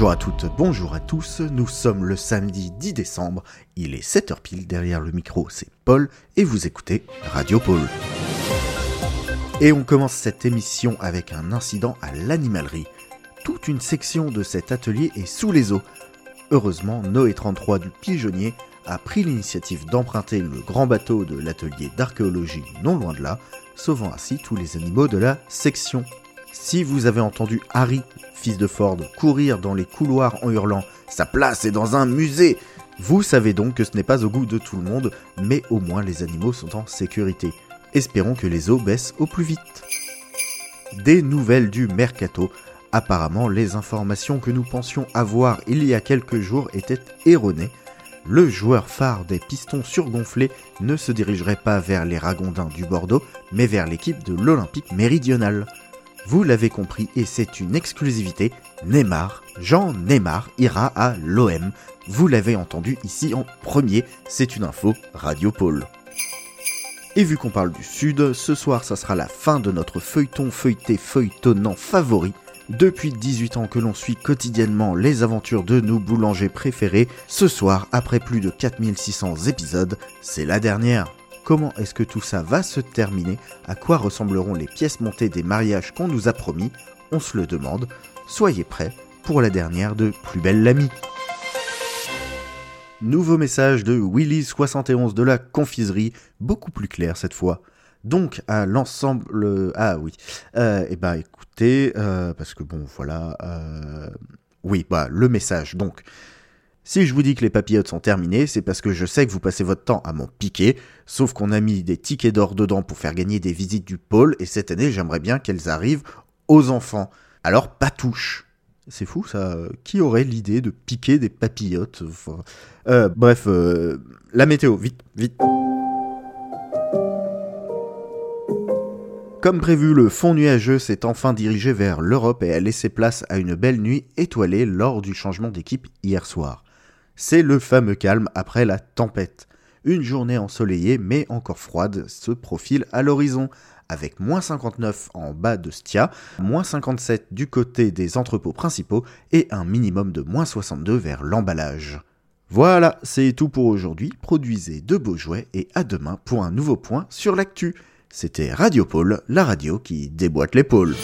Bonjour à toutes, bonjour à tous, nous sommes le samedi 10 décembre, il est 7h pile, derrière le micro c'est Paul et vous écoutez Radio Paul. Et on commence cette émission avec un incident à l'animalerie. Toute une section de cet atelier est sous les eaux. Heureusement, Noé 33 du Pigeonnier a pris l'initiative d'emprunter le grand bateau de l'atelier d'archéologie non loin de là, sauvant ainsi tous les animaux de la section. Si vous avez entendu Harry, fils de Ford, courir dans les couloirs en hurlant ⁇ Sa place est dans un musée !⁇ vous savez donc que ce n'est pas au goût de tout le monde, mais au moins les animaux sont en sécurité. Espérons que les eaux baissent au plus vite. Des nouvelles du mercato. Apparemment, les informations que nous pensions avoir il y a quelques jours étaient erronées. Le joueur phare des pistons surgonflés ne se dirigerait pas vers les Ragondins du Bordeaux, mais vers l'équipe de l'Olympique méridional. Vous l'avez compris et c'est une exclusivité, Neymar, Jean Neymar ira à l'OM. Vous l'avez entendu ici en premier, c'est une info Radio Pôle. Et vu qu'on parle du Sud, ce soir ça sera la fin de notre feuilleton feuilleté feuilletonnant favori. Depuis 18 ans que l'on suit quotidiennement les aventures de nos boulangers préférés, ce soir, après plus de 4600 épisodes, c'est la dernière. Comment est-ce que tout ça va se terminer? À quoi ressembleront les pièces montées des mariages qu'on nous a promis? On se le demande. Soyez prêts pour la dernière de Plus belle l'ami. Nouveau message de Willy71 de la confiserie, beaucoup plus clair cette fois. Donc à l'ensemble... Ah oui. Euh, eh ben écoutez, euh, parce que bon voilà... Euh, oui, bah le message. Donc, si je vous dis que les papillotes sont terminées, c'est parce que je sais que vous passez votre temps à m'en piquer, sauf qu'on a mis des tickets d'or dedans pour faire gagner des visites du pôle, et cette année j'aimerais bien qu'elles arrivent aux enfants. Alors pas touche c'est fou ça. Qui aurait l'idée de piquer des papillotes euh, Bref, euh, la météo, vite, vite. Comme prévu, le fond nuageux s'est enfin dirigé vers l'Europe et a laissé place à une belle nuit étoilée lors du changement d'équipe hier soir. C'est le fameux calme après la tempête. Une journée ensoleillée mais encore froide se profile à l'horizon, avec moins 59 en bas de Stia, moins 57 du côté des entrepôts principaux et un minimum de moins 62 vers l'emballage. Voilà, c'est tout pour aujourd'hui. Produisez de beaux jouets et à demain pour un nouveau point sur l'actu. C'était Radio Pôle, la radio qui déboîte l'épaule.